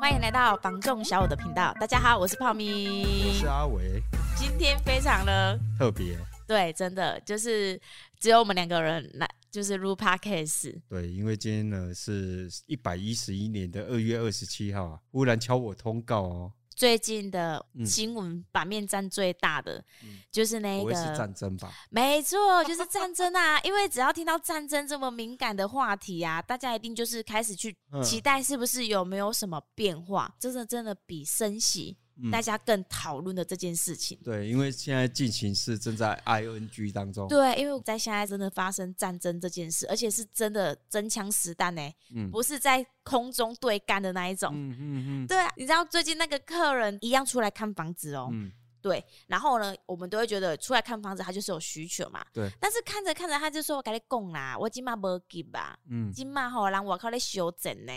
欢迎来到房仲小五的频道。大家好，我是泡咪，我是阿伟。今天非常的特别，对，真的就是只有我们两个人来，就是录 Podcast。对，因为今天呢是一百一十一年的二月二十七号啊，忽然敲我通告哦。最近的新闻版面占最大的，嗯、就是那个是战争吧？没错，就是战争啊！因为只要听到战争这么敏感的话题啊，大家一定就是开始去期待，是不是有没有什么变化？真的真的比升息。大家更讨论的这件事情，嗯，对，因为现在进行是正在 ING 当中，对，因为在现在真的发生战争这件事，而且是真的真枪实弹呢，嗯，不是在空中对干的那一种，嗯嗯嗯，对啊，你知道最近那个客人一样出来看房子哦，嗯，对，然后呢，我们都会觉得出来看房子他就是有需求嘛，对，但是看着看着他就说我跟你讲啦，我今嘛无急吧，嗯，今嘛吼人我靠你修整呢，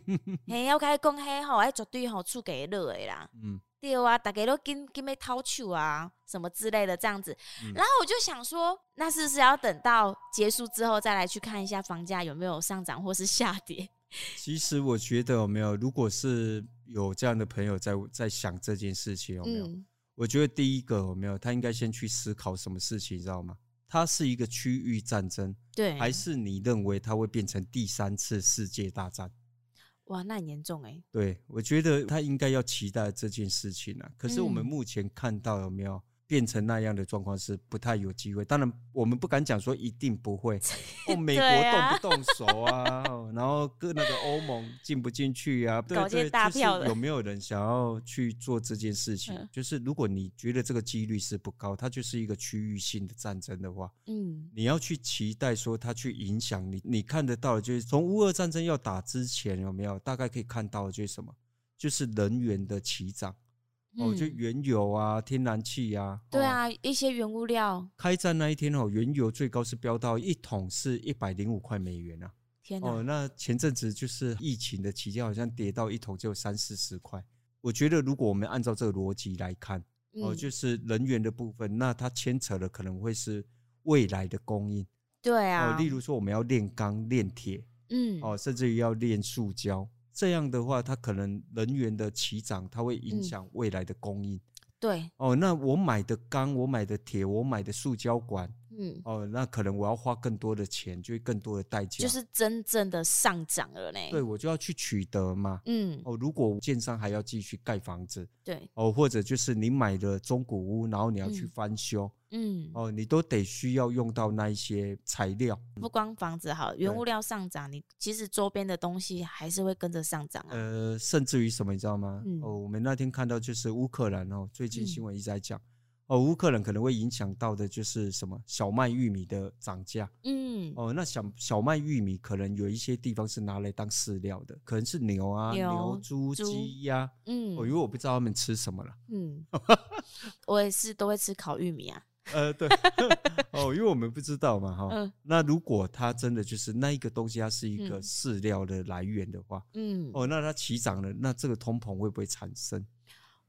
嘿，我跟你讲嘿吼，哎绝对吼出给热的啦，嗯。对啊，大家都跟跟没掏球啊，什么之类的这样子，嗯、然后我就想说，那是不是要等到结束之后再来去看一下房价有没有上涨或是下跌？其实我觉得有没有，如果是有这样的朋友在在想这件事情有没有？嗯、我觉得第一个有没有，他应该先去思考什么事情，你知道吗？它是一个区域战争，对，还是你认为它会变成第三次世界大战？哇，那很严重哎！对，我觉得他应该要期待这件事情啊。可是我们目前看到有没有？变成那样的状况是不太有机会，当然我们不敢讲说一定不会。哦，美国动不动手啊，然后跟那个欧盟进不进去啊？对对，就是有没有人想要去做这件事情？就是如果你觉得这个几率是不高，它就是一个区域性的战争的话，嗯，你要去期待说它去影响你，你看得到的就是从乌俄战争要打之前有没有？大概可以看到的就是什么？就是能源的起涨。哦，就原油啊，天然气啊，对啊，一些原物料。开战那一天哦，原油最高是飙到一桶是一百零五块美元啊！天哪！哦，那前阵子就是疫情的期间，好像跌到一桶就三四十块。我觉得如果我们按照这个逻辑来看，哦，就是能源的部分，那它牵扯的可能会是未来的供应。对啊，哦，例如说我们要炼钢、炼铁，嗯，哦，甚至于要炼塑胶。这样的话，它可能能源的起涨，它会影响未来的供应。嗯、对哦，那我买的钢，我买的铁，我买的塑胶管。嗯，哦，那可能我要花更多的钱，就会更多的代价，就是真正的上涨了呢。对，我就要去取得嘛。嗯，哦，如果建商还要继续盖房子，对，哦，或者就是你买的中古屋，然后你要去翻修，嗯，哦，你都得需要用到那一些材料。不光房子好，原物料上涨，你其实周边的东西还是会跟着上涨啊。呃，甚至于什么，你知道吗？嗯、哦，我们那天看到就是乌克兰哦，最近新闻一直在讲。嗯哦，乌克兰可能会影响到的就是什么小麦、玉米的涨价。嗯，哦，那小小麦、玉米可能有一些地方是拿来当饲料的，可能是牛啊、牛、猪、鸡、鸭。嗯，哦，因为我不知道他们吃什么了。嗯，我也是都会吃烤玉米啊。呃，对。哦，因为我们不知道嘛，哈。嗯。那如果它真的就是那一个东西，它是一个饲料的来源的话，嗯。哦，那它起涨了，那这个通膨会不会产生？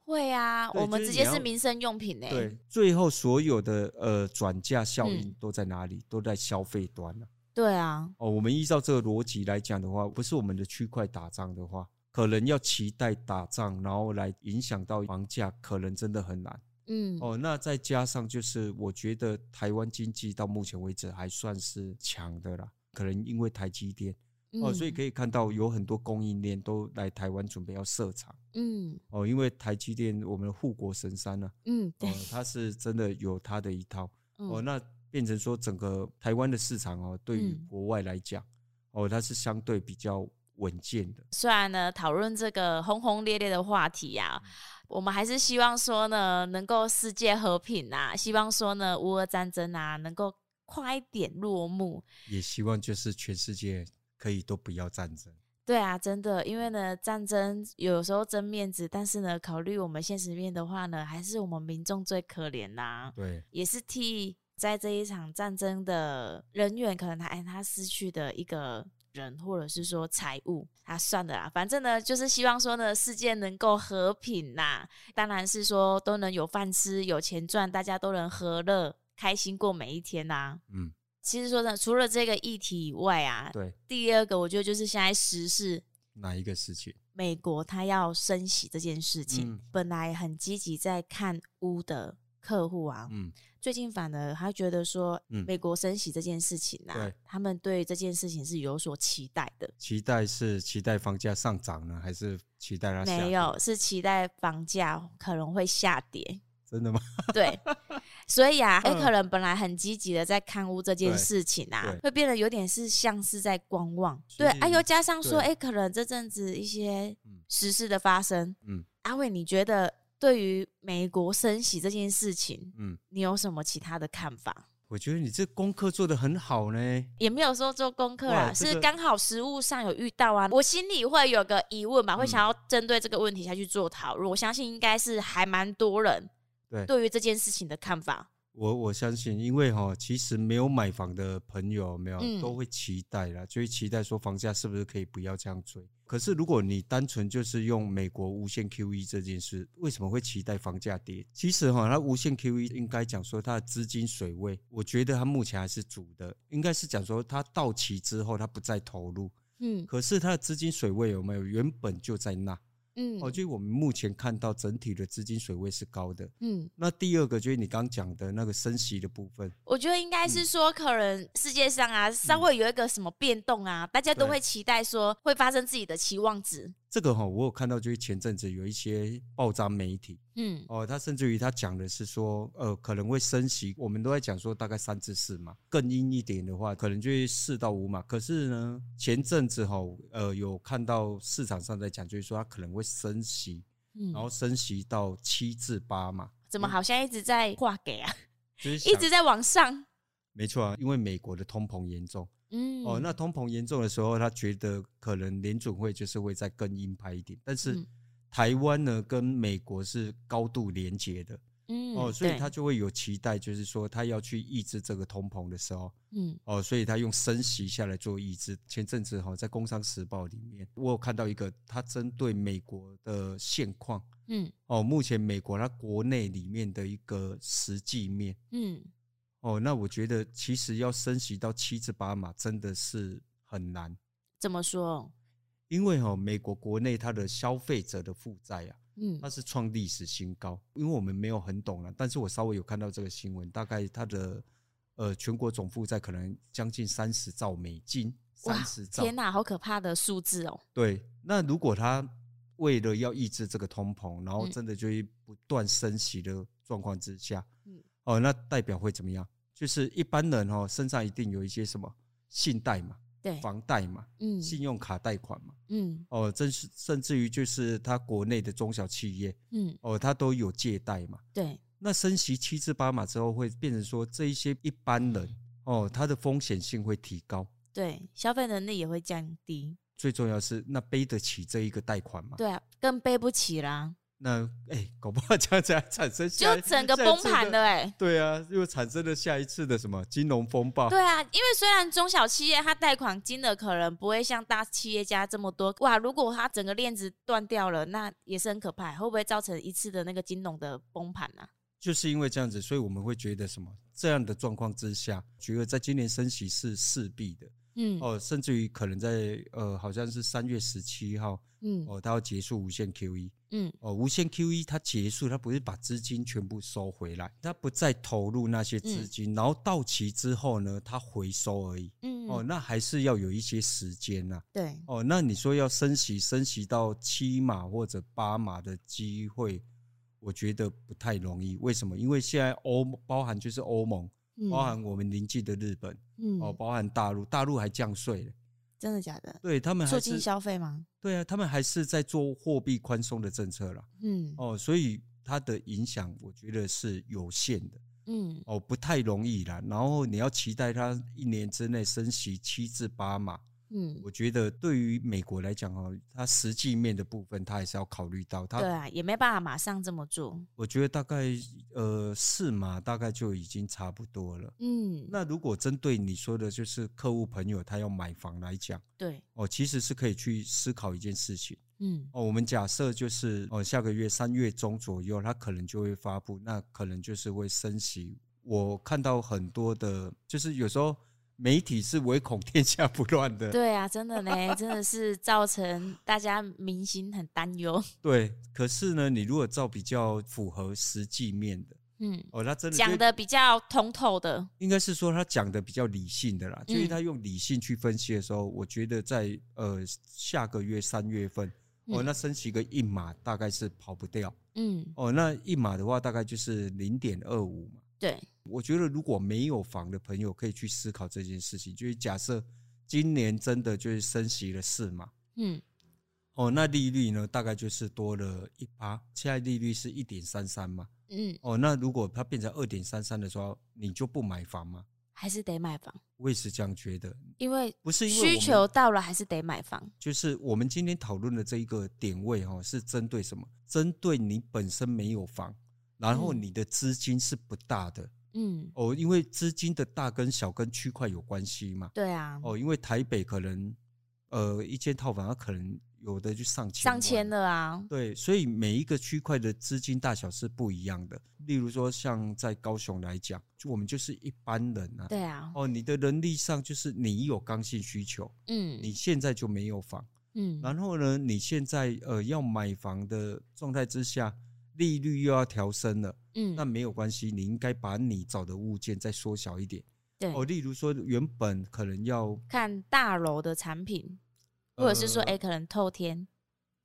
会啊，我们直接是民生用品呢。对，最后所有的呃转嫁效应都在哪里？都在消费端了。对啊。哦，我们依照这个逻辑来讲的话，不是我们的区块打仗的话，可能要期待打仗，然后来影响到房价，可能真的很难。嗯。哦，那再加上就是，我觉得台湾经济到目前为止还算是强的啦，可能因为台积电。哦，所以可以看到有很多供应链都来台湾准备要设厂。嗯，哦，因为台积电我们的护国神山呢，嗯，对，它是真的有它的一套。哦，那变成说整个台湾的市场哦，对于国外来讲，哦，它是相对比较稳健的。虽然呢，讨论这个轰轰烈烈的话题呀，我们还是希望说呢，能够世界和平啊，希望说呢，乌俄战争啊，能够快一点落幕。也希望就是全世界。可以都不要战争。对啊，真的，因为呢，战争有时候争面子，但是呢，考虑我们现实面的话呢，还是我们民众最可怜呐。对，也是替在这一场战争的人员，可能他哎他失去的一个人，或者是说财务啊算的啦。反正呢，就是希望说呢，世界能够和平呐，当然是说都能有饭吃，有钱赚，大家都能和乐开心过每一天呐。嗯。其实说呢，除了这个议题以外啊，对，第二个我觉得就是现在时事哪一个事情？美国他要升息这件事情，嗯、本来很积极在看屋的客户啊，嗯，最近反而他觉得说，美国升息这件事情啊，嗯、他们对这件事情是有所期待的。期待是期待房价上涨呢，还是期待它？没有，是期待房价可能会下跌。真的吗？对，所以啊，哎、欸，可能本来很积极的在看屋这件事情啊，会变得有点是像是在观望。对，啊，又加上说，哎、欸，可能这阵子一些时事的发生，嗯，阿伟，你觉得对于美国升息这件事情，嗯，你有什么其他的看法？我觉得你这功课做的很好呢，也没有说做功课啦，这个、是刚好实务上有遇到啊，我心里会有个疑问嘛，会想要针对这个问题下去做讨论。我相信应该是还蛮多人。对，对于这件事情的看法，我我相信，因为哈，其实没有买房的朋友，没有、嗯、都会期待啦，就会期待说房价是不是可以不要这样追。可是如果你单纯就是用美国无限 QE 这件事，为什么会期待房价跌？其实哈，它无限 QE 应该讲说它的资金水位，我觉得它目前还是足的，应该是讲说它到期之后它不再投入，嗯，可是它的资金水位有没有原本就在那？嗯，哦，就我们目前看到整体的资金水位是高的。嗯，那第二个就是你刚讲的那个升息的部分，我觉得应该是说，可能世界上啊，稍微有一个什么变动啊，大家都会期待说会发生自己的期望值。这个哈，我有看到，就是前阵子有一些报章媒体，嗯，哦，他甚至于他讲的是说，呃，可能会升息，我们都在讲说大概三至四嘛，更阴一点的话，可能就是四到五嘛。可是呢，前阵子哈，呃，有看到市场上在讲，就是说它可能会升息，嗯，然后升息到七至八嘛。怎么好像一直在挂给啊？就是一直在往上。没错啊，因为美国的通膨严重。嗯，哦，那通膨严重的时候，他觉得可能联准会就是会再更鹰派一点。但是台湾呢，跟美国是高度连结的，嗯，哦，所以他就会有期待，就是说他要去抑制这个通膨的时候，嗯，哦，所以他用升息下来做抑制。前阵子哈，在《工商时报》里面，我有看到一个他针对美国的现况，嗯，哦，目前美国它国内里面的一个实际面，嗯。哦，那我觉得其实要升息到七至八码真的是很难。怎么说？因为哈，美国国内它的消费者的负债啊，嗯，它是创历史新高。因为我们没有很懂了，但是我稍微有看到这个新闻，大概它的呃全国总负债可能将近三十兆美金。三十兆！天哪，好可怕的数字哦。对，那如果它为了要抑制这个通膨，然后真的就不断升息的状况之下，嗯，哦，那代表会怎么样？就是一般人哦，身上一定有一些什么信贷嘛，对，房贷嘛，嗯，信用卡贷款嘛，嗯，哦，真是甚至于就是他国内的中小企业，嗯，哦，他都有借贷嘛，对。那升息七至八码之后，会变成说这一些一般人哦，他的风险性会提高，对，消费能力也会降低。最重要是那背得起这一个贷款吗？对啊，更背不起啦。那哎、欸，搞不好这样子还产生就整个崩盘了哎、欸，对啊，又产生了下一次的什么金融风暴？对啊，因为虽然中小企业它贷款金额可能不会像大企业家这么多哇，如果它整个链子断掉了，那也是很可怕，会不会造成一次的那个金融的崩盘呢？就是因为这样子，所以我们会觉得什么这样的状况之下，觉得在今年升息是势必的。嗯哦，甚至于可能在呃，好像是三月十七号，嗯哦，它要结束无限 QE，嗯哦，无限 QE 它结束，它不是把资金全部收回来，它不再投入那些资金，嗯、然后到期之后呢，它回收而已，嗯哦，那还是要有一些时间呐、啊，对哦，那你说要升息，升息到七码或者八码的机会，我觉得不太容易。为什么？因为现在欧包含就是欧盟。包含我们邻近的日本，嗯，哦，包含大陆，大陆还降税了，真的假的？对他们还是促进消费吗？对啊，他们还是在做货币宽松的政策了，嗯，哦，所以它的影响我觉得是有限的，嗯，哦，不太容易啦。然后你要期待它一年之内升息七至八码。嗯，我觉得对于美国来讲哦，它实际面的部分，它还是要考虑到。它对啊，也没办法马上这么做。我觉得大概呃四码大概就已经差不多了。嗯，那如果针对你说的，就是客户朋友他要买房来讲，对哦，其实是可以去思考一件事情。嗯，哦，我们假设就是哦，下个月三月中左右，他可能就会发布，那可能就是会升息。我看到很多的，就是有时候。媒体是唯恐天下不乱的。对啊，真的呢，真的是造成大家民心很担忧。对，可是呢，你如果照比较符合实际面的，嗯，哦，他真的讲的比较通透的，应该是说他讲的比较理性的啦，嗯、就是他用理性去分析的时候，我觉得在呃下个月三月份，哦，那升息个一码大概是跑不掉。嗯，哦，那一码的话大概就是零点二五嘛。对，我觉得如果没有房的朋友可以去思考这件事情，就是假设今年真的就是升息了四嘛，嗯，哦，那利率呢大概就是多了一趴，现在利率是一点三三嘛，嗯，哦，那如果它变成二点三三的时候，你就不买房吗？还是得买房？我也是这样觉得，因为不是需求到了还是得买房。就是我们今天讨论的这一个点位哈，是针对什么？针对你本身没有房。然后你的资金是不大的，嗯，哦，因为资金的大跟小跟区块有关系嘛，对啊，哦，因为台北可能，呃，一间套房它可能有的就上千，上千的啊，对，所以每一个区块的资金大小是不一样的。例如说，像在高雄来讲，就我们就是一般人啊，对啊，哦，你的能力上就是你有刚性需求，嗯，你现在就没有房，嗯，然后呢，你现在呃要买房的状态之下。利率又要调升了，嗯，那没有关系，你应该把你找的物件再缩小一点，对，哦，例如说原本可能要看大楼的产品，或者是说，哎、呃，可能透天，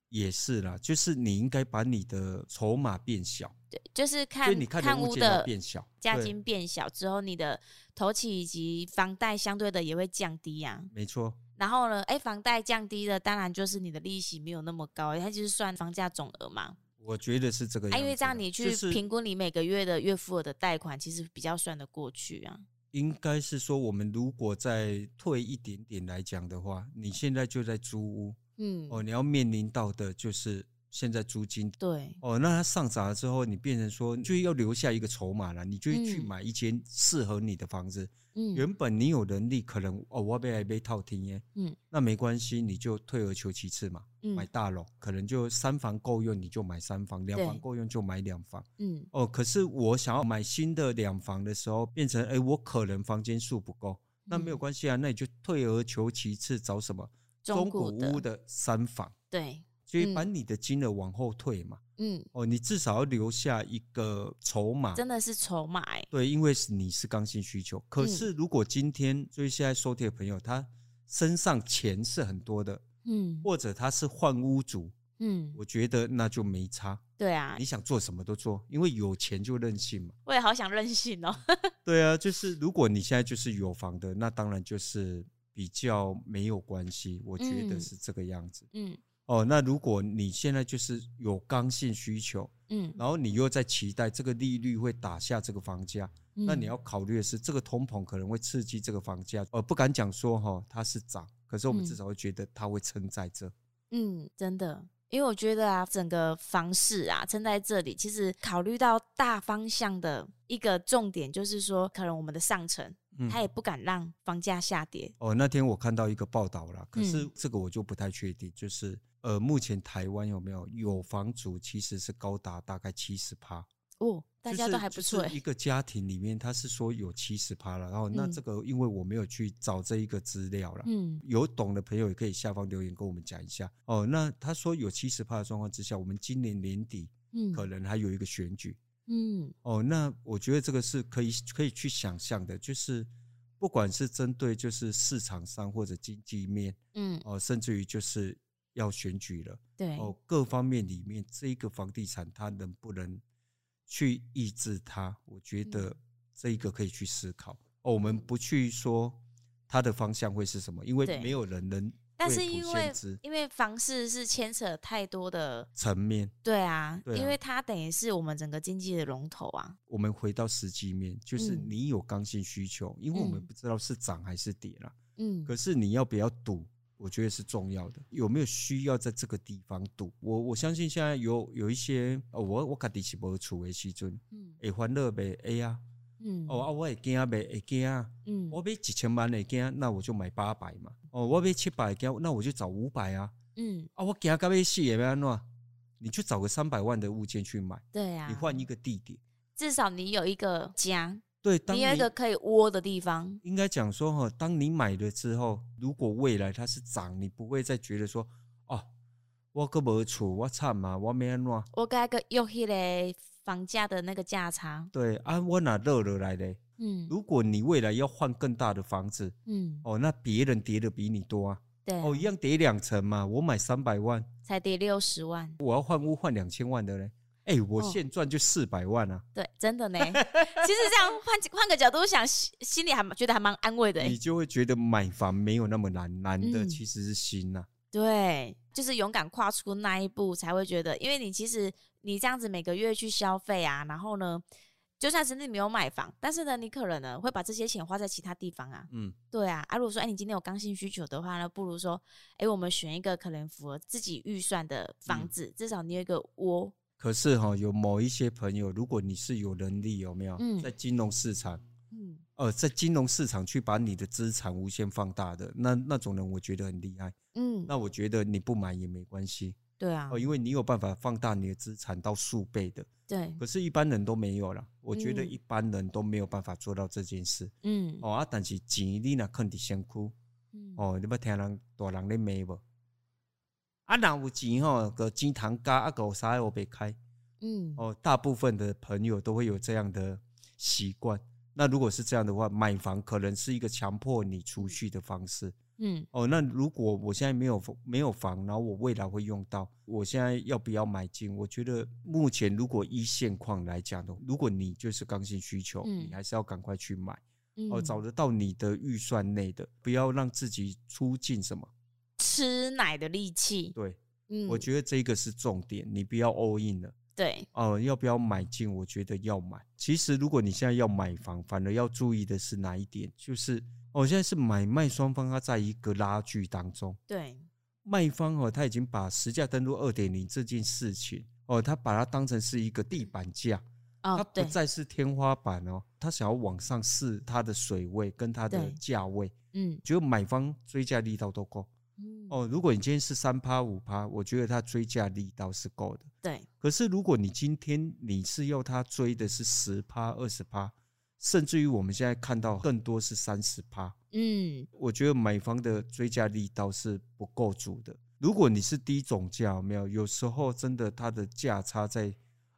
也是啦，就是你应该把你的筹码变小，对，就是看你看物的变小，价金变小之后，你的头期以及房贷相对的也会降低呀、啊，没错。然后呢，哎，房贷降低了，当然就是你的利息没有那么高，它就是算房价总额嘛。我觉得是这个样子，因为这样你去评估你每个月的月付额的贷款，其实比较算得过去啊。应该是说，我们如果再退一点点来讲的话，你现在就在租屋，嗯，哦，你要面临到的就是。现在租金对哦，那它上涨了之后，你变成说就要留下一个筹码了，你就去买一间适合你的房子。嗯，原本你有能力可能哦，我被来被套停耶，嗯，那没关系，你就退而求其次嘛，嗯，买大楼可能就三房够用，你就买三房；两房够用就买两房。嗯，哦，可是我想要买新的两房的时候，变成哎，我可能房间数不够，那没有关系啊，那你就退而求其次，找什么中古屋的三房。对。所以把你的金额往后退嘛，嗯，哦，你至少要留下一个筹码，真的是筹码哎，对，因为是你是刚性需求。可是如果今天，所以现在收听的朋友，他身上钱是很多的，嗯，或者他是换屋主，嗯，我觉得那就没差，对啊，你想做什么都做，因为有钱就任性嘛。我也好想任性哦。对啊，就是如果你现在就是有房的，那当然就是比较没有关系，我觉得是这个样子，嗯。哦，那如果你现在就是有刚性需求，嗯，然后你又在期待这个利率会打下这个房价，嗯，那你要考虑的是，这个通膨可能会刺激这个房价，呃，不敢讲说哈它是涨，可是我们至少会觉得它会撑在这。嗯，真的，因为我觉得啊，整个房市啊撑在这里，其实考虑到大方向的一个重点就是说，可能我们的上层。他也不敢让房价下跌。哦，那天我看到一个报道了，可是这个我就不太确定。就是呃，目前台湾有没有有房族其实是高达大概七十趴哦，大家都还不错。一个家庭里面，他是说有七十趴了。然后那这个，因为我没有去找这一个资料了，嗯，有懂的朋友也可以下方留言跟我们讲一下。哦，那他说有七十趴的状况之下，我们今年年底嗯，可能还有一个选举。嗯，哦，那我觉得这个是可以可以去想象的，就是不管是针对就是市场上或者经济面，嗯，哦，甚至于就是要选举了，对，哦，各方面里面这一个房地产它能不能去抑制它？我觉得这一个可以去思考。哦，我们不去说它的方向会是什么，因为没有人能。但是因为因为房市是牵扯太多的层面，对啊，對啊，因为它等于是我们整个经济的龙头啊。我们回到实际面，就是你有刚性需求，嗯，因为我们不知道是涨还是跌了。嗯，可是你要不要赌？我觉得是重要的。有没有需要在这个地方赌？我我相信现在有有一些，我我家底是无厝的时阵，嗯，会欢乐呗，哎呀。嗯，哦啊，我会惊买，会惊啊。嗯，我买一千万的惊，那我就买八百嘛。哦，我买七百的惊，那我就找五百啊。嗯，啊，我惊到要死也要安怎？你去找个三百万的物件去买。对啊，你换一个地点，至少你有一个家，对，当你有一个可以窝的地方。应该讲说哈，当你买了之后，如果未来它是涨，你不会再觉得说，哦，我个没厝，我惨嘛，我没安怎，我该个用迄个房价的那个价差。对啊，我哪落落来的？嗯，如果你未来要换更大的房子，嗯，哦，那别人跌的比你多啊。对，哦，一样跌两成嘛，我买三百万，才跌六十万，我要换屋换两千万的嘞。哎、欸，我现赚就四百万啊！对，真的呢。其实这样换换个角度想，心里还觉得还蛮安慰的。你就会觉得买房没有那么难，难的其实是心呐、啊嗯。对，就是勇敢跨出那一步，才会觉得，因为你其实你这样子每个月去消费啊，然后呢，就算是你没有买房，但是呢，你可能呢会把这些钱花在其他地方啊。嗯，对啊。啊，如果说哎，你今天有刚性需求的话呢，不如说哎，我们选一个可能符合自己预算的房子，嗯、至少你有一个窝。可是哈，有某一些朋友，如果你是有能力，有没有？在金融市场，嗯，呃，在金融市场去把你的资产无限放大的那那种人，我觉得很厉害，嗯，那我觉得你不买也没关系，对啊，哦，因为你有办法放大你的资产到数倍的，对，可是一般人都没有了，我觉得一般人都没有办法做到这件事，嗯，哦啊，但是钱你那肯定先哭，嗯，哦，你要听人大人的骂不？啊，哪有钱吼，个钱通加啊，狗啥也别开。嗯，哦，大部分的朋友都会有这样的习惯。那如果是这样的话，买房可能是一个强迫你储蓄的方式。嗯，哦，那如果我现在没有没有房，然后我未来会用到，我现在要不要买进？我觉得目前如果一现况来讲的，如果你就是刚性需求，你还是要赶快去买。哦，找得到你的预算内的，不要让自己出尽什么。吃奶的力气，对，嗯，我觉得这个是重点，你不要 all in 了，对，哦，要不要买进？我觉得要买。其实，如果你现在要买房，反而要注意的是哪一点？就是，哦，现在是买卖双方它在一个拉锯当中，对，卖方哦，他已经把实价登录二点零这件事情，哦，他把它当成是一个地板价，哦，它不再是天花板哦，他想要往上试它的水位跟它的价位，嗯，只有买方追价力道都够。哦，如果你今天是三趴五趴，我觉得它追价力道是够的。对。可是如果你今天你是要它追的是十趴、二十趴，甚至于我们现在看到更多是三十趴，嗯，我觉得买方的追价力道是不够足的。如果你是低总价，有没有，有时候真的它的价差在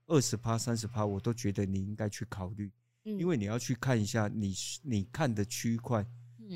二十趴、三十趴，我都觉得你应该去考虑，因为你要去看一下你你看的区块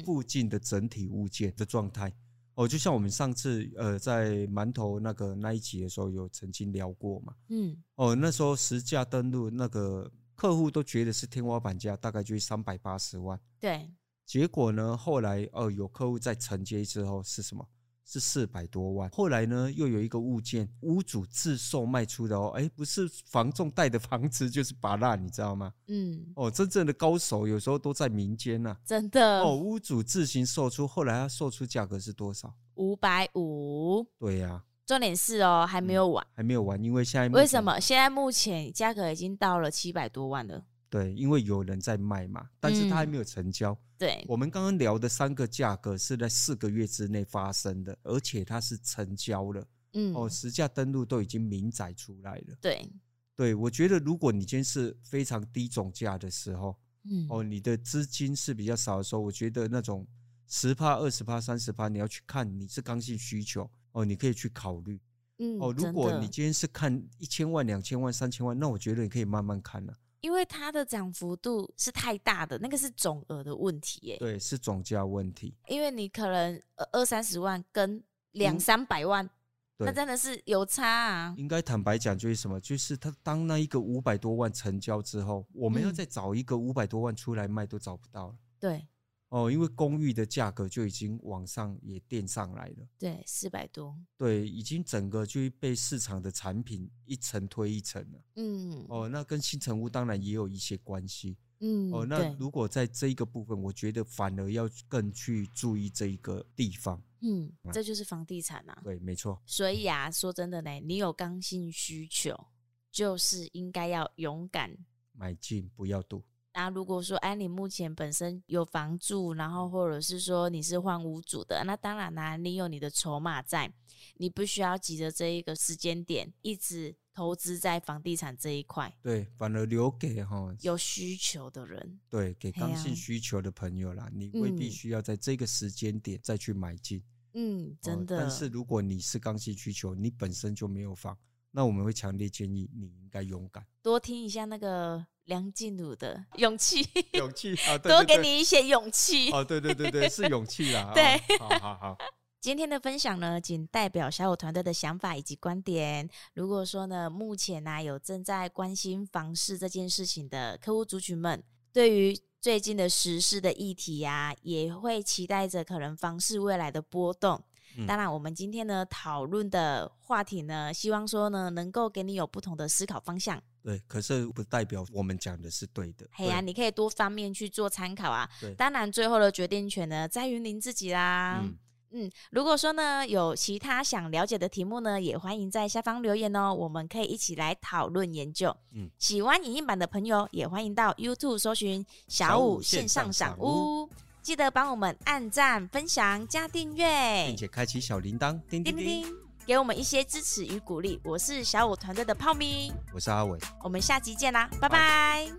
附近的整体物件的状态。哦，就像我们上次呃在馒头那个那一集的时候有曾经聊过嘛，嗯，哦那时候实价登录那个客户都觉得是天花板价，大概就是三百八十万，对，结果呢后来呃有客户在承接之后是什么？是四百多万，后来呢，又有一个物件，屋主自售卖出的哦，哎，不是房仲带的房子，就是芭乐，你知道吗？嗯，哦，真正的高手有时候都在民间呐，真的。哦，屋主自行售出，后来他售出价格是多少？五百五。对呀。重点是哦，还没有完，还没有完，因为现在为什么？现在目前价格已经到了七百多万了。对，因为有人在卖嘛，但是他还没有成交。嗯、对，我们刚刚聊的三个价格是在四个月之内发生的，而且它是成交了。嗯，哦，实价登录都已经明载出来了。对，对，我觉得如果你今天是非常低总价的时候，嗯，哦，你的资金是比较少的时候，我觉得那种十趴、二十趴、三十趴，你要去看你是刚性需求哦，你可以去考虑。嗯，哦，如果你今天是看一千万、两千万、三千万，那我觉得你可以慢慢看了。因为它的涨幅度是太大的，那个是总额的问题耶。对，是总价问题。因为你可能二三十万跟两三百万，嗯，那真的是有差啊。应该坦白讲，就是什么？就是他当那一个五百多万成交之后，我们要再找一个五百多万出来卖都找不到了。对。哦，因为公寓的价格就已经往上也垫上来了，对，四百多，对，已经整个就被市场的产品一层推一层了，嗯，哦，那跟新城屋当然也有一些关系，嗯，哦，那如果在这一个部分，我觉得反而要更去注意这一个地方，嗯，这就是房地产啊，对，没错，所以啊，说真的呢，你有刚性需求，就是应该要勇敢买进，不要赌。那如果说，哎，你目前本身有房住，然后或者是说你是换屋主的，那当然啦，你有你的筹码在，你不需要急着这一个时间点一直投资在房地产这一块。对，反而留给哈有需求的人。对，给刚性需求的朋友啦，啊、你未必需要在这个时间点再去买进。嗯，真的。但是如果你是刚性需求，你本身就没有房。那我们会强烈建议你应该勇敢，多听一下那个梁静茹的勇气，勇气啊，多给你一些勇气。哦，对对对对，是勇气啦。对，好好好。今天的分享呢，仅代表小武团队的想法以及观点。如果说呢，目前呢、啊、有正在关心房市这件事情的客户族群们，对于最近的时事的议题呀、啊，也会期待着可能房市未来的波动。当然，我们今天呢讨论的话题呢，希望说呢能够给你有不同的思考方向。对，可是不代表我们讲的是对的。嘿呀、啊，你可以多方面去做参考啊。对，当然最后的决定权呢在于您自己啦。嗯，嗯，如果说呢有其他想了解的题目呢，也欢迎在下方留言哦，我们可以一起来讨论研究。嗯，喜欢影音版的朋友也欢迎到 YouTube 搜寻小五线上赏屋。记得帮我们按赞、分享、加订阅，并且开启小铃铛，叮叮叮，给我们一些支持与鼓励。我是小五团队的泡咪，我是阿伟，我们下集见啦，拜拜。